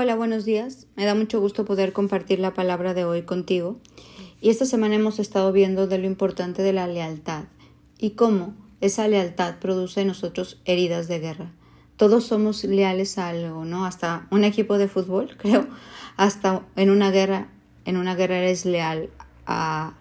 Hola, buenos días. Me da mucho gusto poder compartir la palabra de hoy contigo. Y esta semana hemos estado viendo de lo importante de la lealtad y cómo esa lealtad produce en nosotros heridas de guerra. Todos somos leales a algo, ¿no? Hasta un equipo de fútbol, creo, hasta en una guerra, en una guerra eres leal a,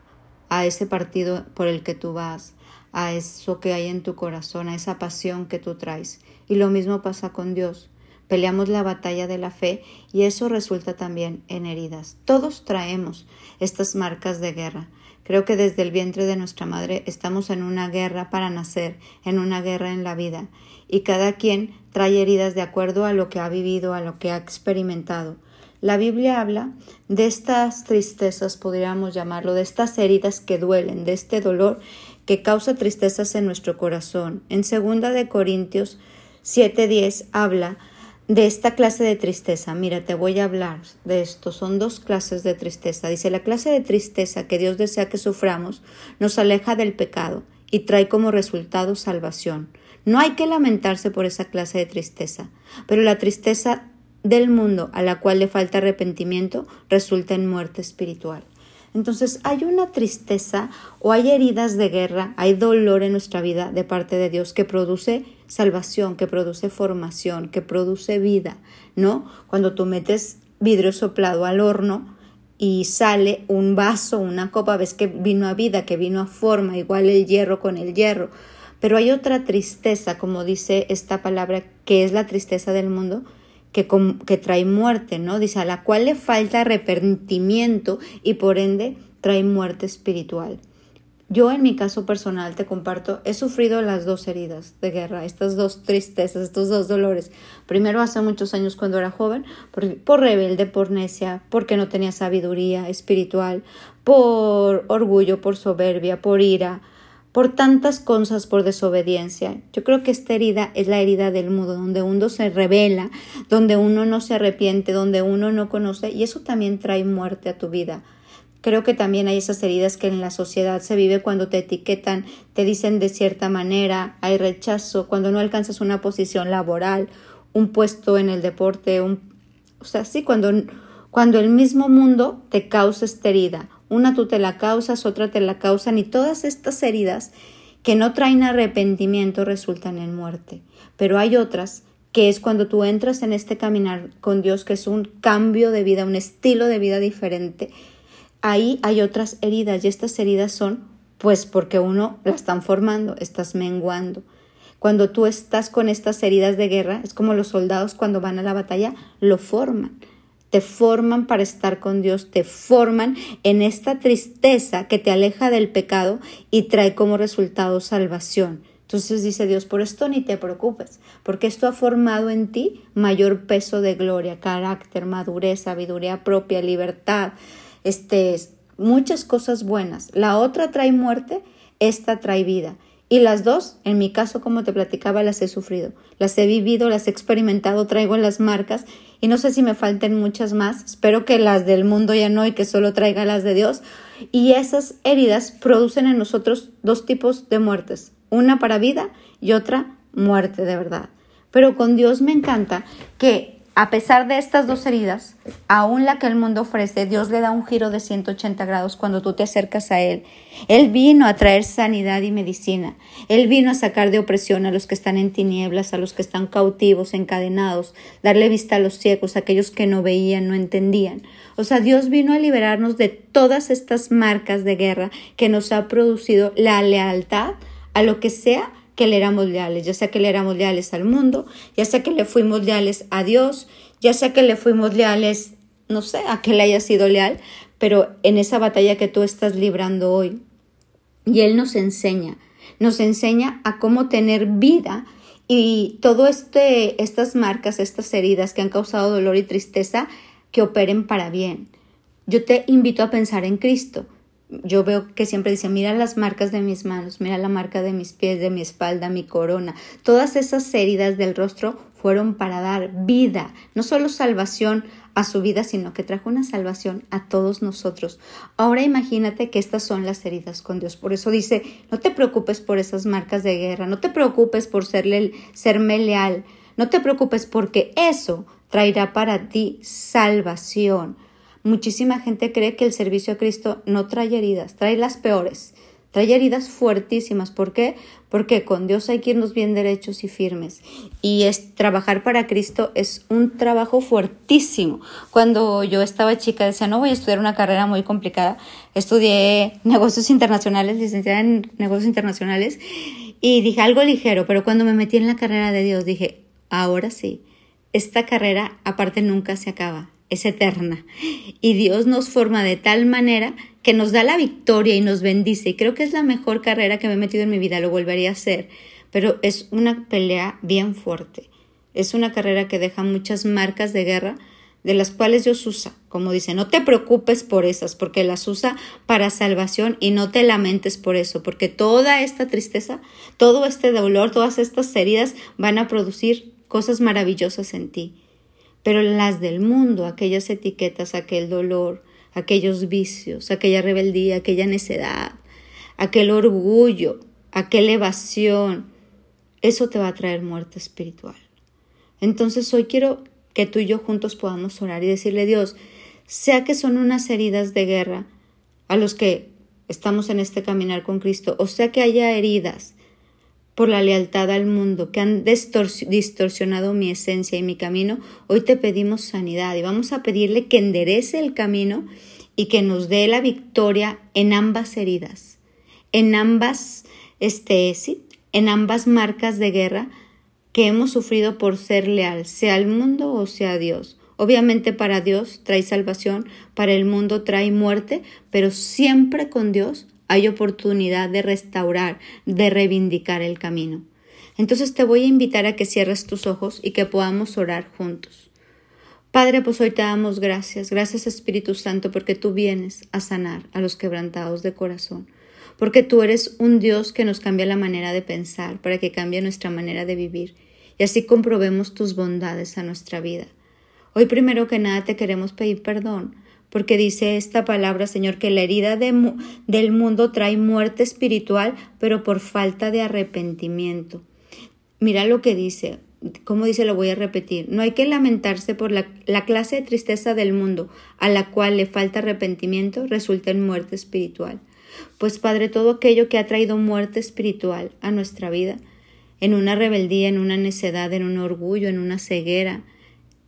a ese partido por el que tú vas, a eso que hay en tu corazón, a esa pasión que tú traes. Y lo mismo pasa con Dios. Peleamos la batalla de la fe y eso resulta también en heridas. Todos traemos estas marcas de guerra. Creo que desde el vientre de nuestra madre estamos en una guerra para nacer, en una guerra en la vida, y cada quien trae heridas de acuerdo a lo que ha vivido, a lo que ha experimentado. La Biblia habla de estas tristezas, podríamos llamarlo, de estas heridas que duelen, de este dolor que causa tristezas en nuestro corazón. En segunda de Corintios 7:10 habla de esta clase de tristeza. Mira, te voy a hablar de esto. Son dos clases de tristeza. Dice, la clase de tristeza que Dios desea que suframos nos aleja del pecado y trae como resultado salvación. No hay que lamentarse por esa clase de tristeza, pero la tristeza del mundo a la cual le falta arrepentimiento resulta en muerte espiritual. Entonces hay una tristeza o hay heridas de guerra, hay dolor en nuestra vida de parte de Dios que produce salvación, que produce formación, que produce vida, ¿no? Cuando tú metes vidrio soplado al horno y sale un vaso, una copa, ves que vino a vida, que vino a forma, igual el hierro con el hierro. Pero hay otra tristeza, como dice esta palabra, que es la tristeza del mundo, que, trae muerte, ¿no? Dice, a la cual le falta arrepentimiento y por ende trae muerte espiritual. Yo en mi caso personal te comparto, he sufrido las dos heridas de guerra, estas dos tristezas, estos dos dolores. Primero hace muchos años cuando era joven, por, por, rebelde, por necia, porque no tenía sabiduría espiritual, por orgullo, por soberbia, por ira, por tantas cosas, por desobediencia. Yo creo que esta herida es la herida del mundo, donde uno se revela, donde uno no se arrepiente, donde uno no conoce, y eso también trae muerte a tu vida. Creo que también hay esas heridas que en la sociedad se vive cuando te etiquetan, te dicen de cierta manera, hay rechazo, cuando no alcanzas una posición laboral, un puesto en el deporte, un... o sea, sí, cuando, cuando el mismo mundo te causa esta herida una tú te la causas, otra te la causan y todas estas heridas que no traen arrepentimiento resultan en muerte. Pero hay otras que es cuando tú entras en este caminar con Dios, que es un cambio de vida, un estilo de vida diferente. Ahí hay otras heridas y estas heridas son pues porque uno la están formando, estás menguando. Cuando tú estás con estas heridas de guerra, es como los soldados cuando van a la batalla, lo forman te forman para estar con Dios, te forman en esta tristeza que te aleja del pecado y trae como resultado salvación. Entonces dice Dios, por esto ni te preocupes, porque esto ha formado en ti mayor peso de gloria, carácter, madurez, sabiduría propia, libertad, este, muchas cosas buenas. La otra trae muerte, esta trae vida. Y las dos, en mi caso, como te platicaba, las he sufrido, las he vivido, las he experimentado, traigo las marcas y no sé si me falten muchas más. Espero que las del mundo ya no y que solo traiga las de Dios. Y esas heridas producen en nosotros dos tipos de muertes, una para vida y otra muerte de verdad. Pero con Dios me encanta que a pesar de estas dos heridas, aún la que el mundo ofrece, Dios le da un giro de 180 grados cuando tú te acercas a Él. Él vino a traer sanidad y medicina. Él vino a sacar de opresión a los que están en tinieblas, a los que están cautivos, encadenados, darle vista a los ciegos, a aquellos que no veían, no entendían. O sea, Dios vino a liberarnos de todas estas marcas de guerra que nos ha producido la lealtad a lo que sea que le éramos leales, ya sea que le éramos leales al mundo, ya sea que le fuimos leales a Dios, ya sea que le fuimos leales, no sé, a que le haya sido leal, pero en esa batalla que tú estás librando hoy. Y Él nos enseña, nos enseña a cómo tener vida y todo este, estas marcas, estas heridas que han causado dolor y tristeza, que operen para bien. Yo te invito a pensar en Cristo yo veo que siempre dice, mira las marcas de mis manos, mira la marca de mis pies, de mi espalda, mi corona. Todas esas heridas del rostro fueron para dar vida, no solo salvación a su vida, sino que trajo una salvación a todos nosotros. Ahora imagínate que estas son las heridas con Dios. Por eso dice, no te preocupes por esas marcas de guerra, no te preocupes por serle, serme leal, no te preocupes porque eso traerá para ti salvación. Muchísima gente cree que el servicio a Cristo no trae heridas, trae las peores. Trae heridas fuertísimas. ¿Por qué? Porque con Dios hay que irnos bien derechos y firmes. Y es trabajar para Cristo es un trabajo fuertísimo. Cuando yo estaba chica decía, no voy a estudiar una carrera muy complicada. Estudié negocios internacionales, licenciada en negocios internacionales. Y dije algo ligero, pero cuando me metí en la carrera de Dios dije, ahora sí, esta carrera aparte nunca se acaba es eterna. Y Dios nos forma de tal manera que nos da la victoria y nos bendice. Y creo que es la mejor carrera que me he metido en mi vida, lo volvería a hacer. Pero es una pelea bien fuerte. Es una carrera que deja muchas marcas de guerra, de las cuales Dios usa. Como dice, no te preocupes por esas, porque las usa para salvación y no te lamentes por eso, porque toda esta tristeza, todo este dolor, todas estas heridas van a producir cosas maravillosas en ti pero las del mundo, aquellas etiquetas, aquel dolor, aquellos vicios, aquella rebeldía, aquella necedad, aquel orgullo, aquella evasión, eso te va a traer muerte espiritual. Entonces hoy quiero que tú y yo juntos podamos orar y decirle Dios, sea que son unas heridas de guerra a los que estamos en este caminar con Cristo, o sea que haya heridas por la lealtad al mundo, que han distorsionado mi esencia y mi camino, hoy te pedimos sanidad y vamos a pedirle que enderece el camino y que nos dé la victoria en ambas heridas, en ambas, este, sí, en ambas marcas de guerra que hemos sufrido por ser leal, sea al mundo o sea a Dios. Obviamente para Dios trae salvación, para el mundo trae muerte, pero siempre con Dios hay oportunidad de restaurar, de reivindicar el camino. Entonces te voy a invitar a que cierres tus ojos y que podamos orar juntos. Padre, pues hoy te damos gracias, gracias Espíritu Santo, porque tú vienes a sanar a los quebrantados de corazón, porque tú eres un Dios que nos cambia la manera de pensar, para que cambie nuestra manera de vivir, y así comprobemos tus bondades a nuestra vida. Hoy primero que nada te queremos pedir perdón porque dice esta palabra, Señor, que la herida del mundo trae muerte espiritual, pero por falta de arrepentimiento. Mira lo que dice, como dice, lo voy a repetir, no hay que lamentarse por la, la clase de tristeza del mundo, a la cual le falta arrepentimiento, resulta en muerte espiritual. Pues Padre, todo aquello que ha traído muerte espiritual a nuestra vida, en una rebeldía, en una necedad, en un orgullo, en una ceguera,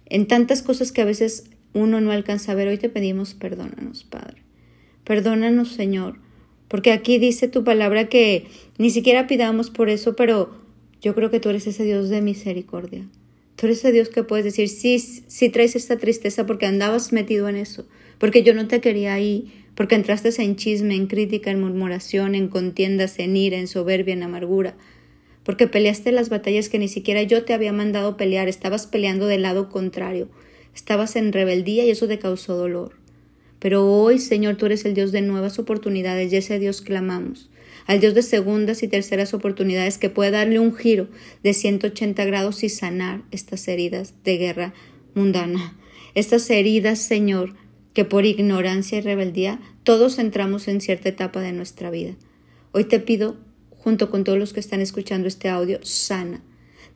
en tantas cosas que a veces uno no alcanza a ver. Hoy te pedimos perdónanos, Padre. Perdónanos, Señor, porque aquí dice tu palabra que ni siquiera pidamos por eso, pero yo creo que tú eres ese Dios de misericordia. Tú eres ese Dios que puedes decir, sí, sí traes esta tristeza porque andabas metido en eso, porque yo no te quería ahí, porque entraste en chisme, en crítica, en murmuración, en contiendas, en ira, en soberbia, en amargura, porque peleaste las batallas que ni siquiera yo te había mandado pelear, estabas peleando del lado contrario. Estabas en rebeldía y eso te causó dolor. Pero hoy, Señor, tú eres el Dios de nuevas oportunidades y ese Dios clamamos. Al Dios de segundas y terceras oportunidades que puede darle un giro de 180 grados y sanar estas heridas de guerra mundana. Estas heridas, Señor, que por ignorancia y rebeldía todos entramos en cierta etapa de nuestra vida. Hoy te pido, junto con todos los que están escuchando este audio, sana.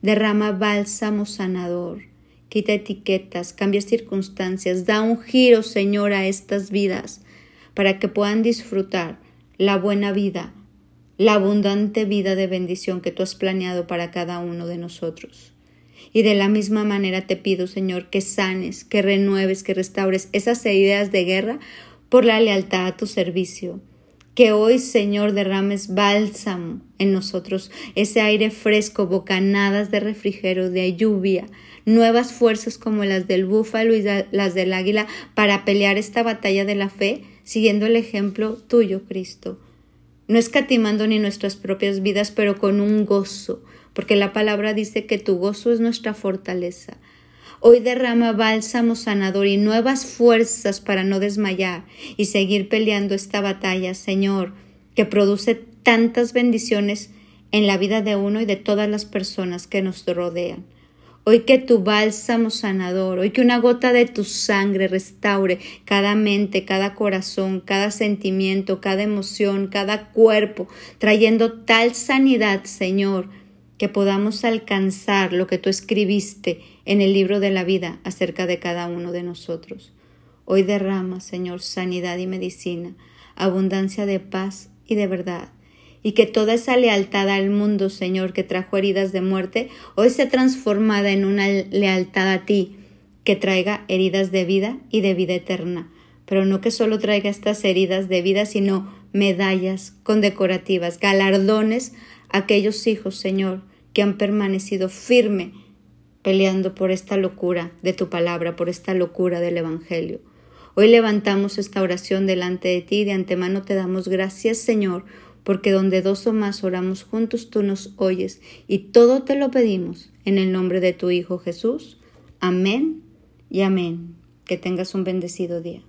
Derrama bálsamo sanador quita etiquetas, cambia circunstancias, da un giro, Señor, a estas vidas, para que puedan disfrutar la buena vida, la abundante vida de bendición que tú has planeado para cada uno de nosotros. Y de la misma manera te pido, Señor, que sanes, que renueves, que restaures esas ideas de guerra por la lealtad a tu servicio. Que hoy, Señor, derrames bálsamo en nosotros, ese aire fresco, bocanadas de refrigerio, de lluvia, nuevas fuerzas como las del búfalo y las del águila para pelear esta batalla de la fe, siguiendo el ejemplo tuyo, Cristo. No escatimando ni nuestras propias vidas, pero con un gozo, porque la palabra dice que tu gozo es nuestra fortaleza. Hoy derrama bálsamo sanador y nuevas fuerzas para no desmayar y seguir peleando esta batalla, Señor, que produce tantas bendiciones en la vida de uno y de todas las personas que nos rodean. Hoy que tu bálsamo sanador, hoy que una gota de tu sangre restaure cada mente, cada corazón, cada sentimiento, cada emoción, cada cuerpo, trayendo tal sanidad, Señor, que podamos alcanzar lo que tú escribiste en el libro de la vida acerca de cada uno de nosotros. Hoy derrama, Señor, sanidad y medicina, abundancia de paz y de verdad, y que toda esa lealtad al mundo, Señor, que trajo heridas de muerte, hoy sea transformada en una lealtad a ti, que traiga heridas de vida y de vida eterna, pero no que solo traiga estas heridas de vida, sino medallas condecorativas, galardones aquellos hijos, Señor, que han permanecido firme peleando por esta locura de tu palabra, por esta locura del Evangelio. Hoy levantamos esta oración delante de ti y de antemano te damos gracias, Señor, porque donde dos o más oramos juntos tú nos oyes y todo te lo pedimos en el nombre de tu Hijo Jesús. Amén y amén. Que tengas un bendecido día.